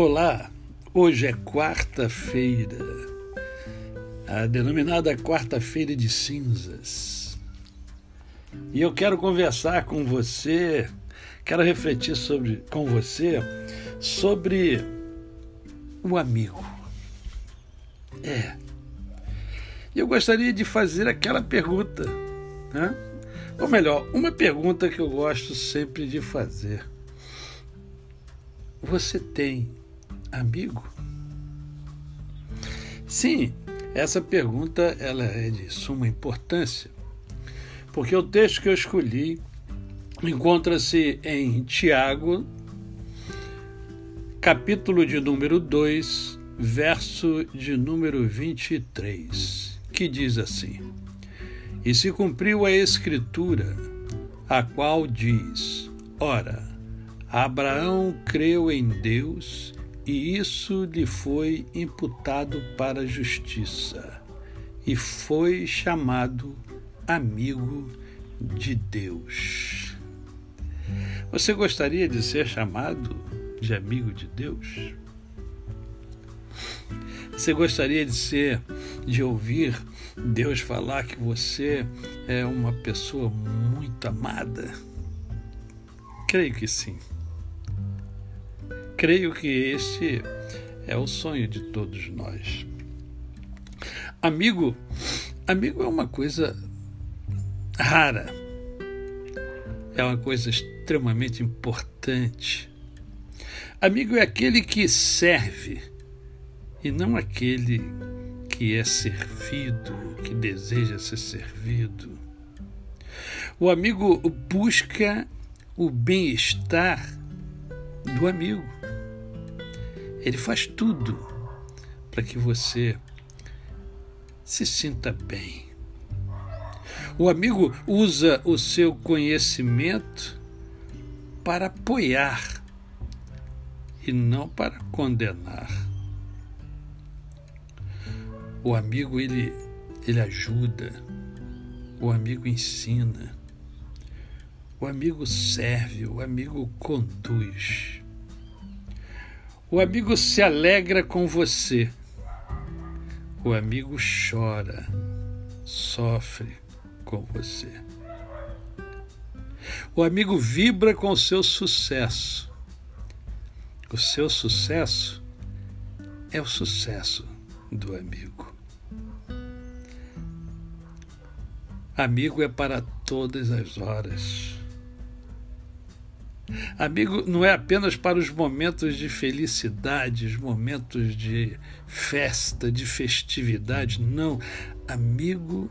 Olá, hoje é quarta-feira, a denominada quarta-feira de cinzas. E eu quero conversar com você, quero refletir sobre, com você sobre o amigo. É. E eu gostaria de fazer aquela pergunta, né? ou melhor, uma pergunta que eu gosto sempre de fazer. Você tem amigo? Sim, essa pergunta ela é de suma importância, porque o texto que eu escolhi encontra-se em Tiago, capítulo de número 2, verso de número 23, que diz assim: E se cumpriu a escritura, a qual diz: Ora, Abraão creu em Deus e isso lhe foi imputado para a justiça, e foi chamado amigo de Deus. Você gostaria de ser chamado de amigo de Deus? Você gostaria de ser, de ouvir Deus falar que você é uma pessoa muito amada? Creio que sim. Creio que este é o sonho de todos nós. Amigo, amigo é uma coisa rara. É uma coisa extremamente importante. Amigo é aquele que serve e não aquele que é servido, que deseja ser servido. O amigo busca o bem-estar do amigo. Ele faz tudo para que você se sinta bem. O amigo usa o seu conhecimento para apoiar e não para condenar. O amigo ele ele ajuda, o amigo ensina, o amigo serve, o amigo conduz. O amigo se alegra com você. O amigo chora, sofre com você. O amigo vibra com o seu sucesso. O seu sucesso é o sucesso do amigo. Amigo é para todas as horas. Amigo não é apenas para os momentos de felicidade, os momentos de festa, de festividade, não. Amigo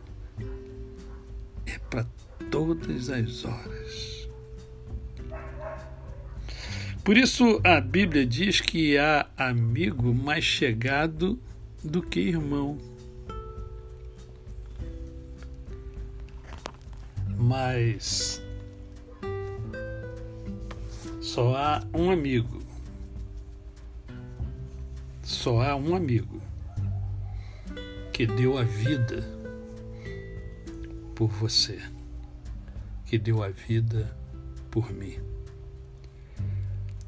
é para todas as horas. Por isso a Bíblia diz que há amigo mais chegado do que irmão. Mas só há um amigo. Só há um amigo que deu a vida por você, que deu a vida por mim.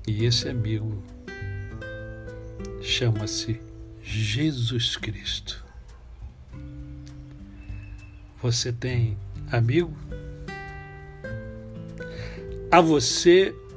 E esse amigo chama-se Jesus Cristo. Você tem amigo? A você